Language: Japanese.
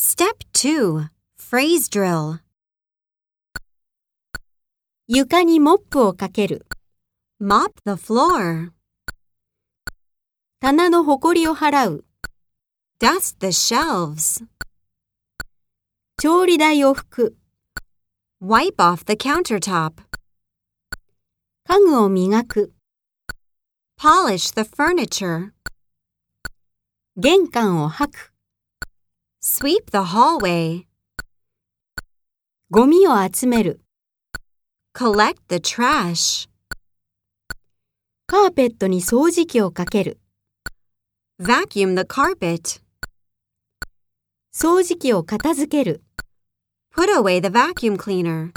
Step 2 Phrase Drill 床にモップをかける。Mop the floor. 棚のほこりを払う。Dust the shelves. 調理台を拭く。Wipe off the countertop. 家具を磨く。Polish the furniture. 玄関を掃く。Sweep the hallway. ゴミを集める。Collect the trash. カーペットに掃除機をかける。Vacuum the carpet. 掃除機を片付ける。Put away the vacuum cleaner.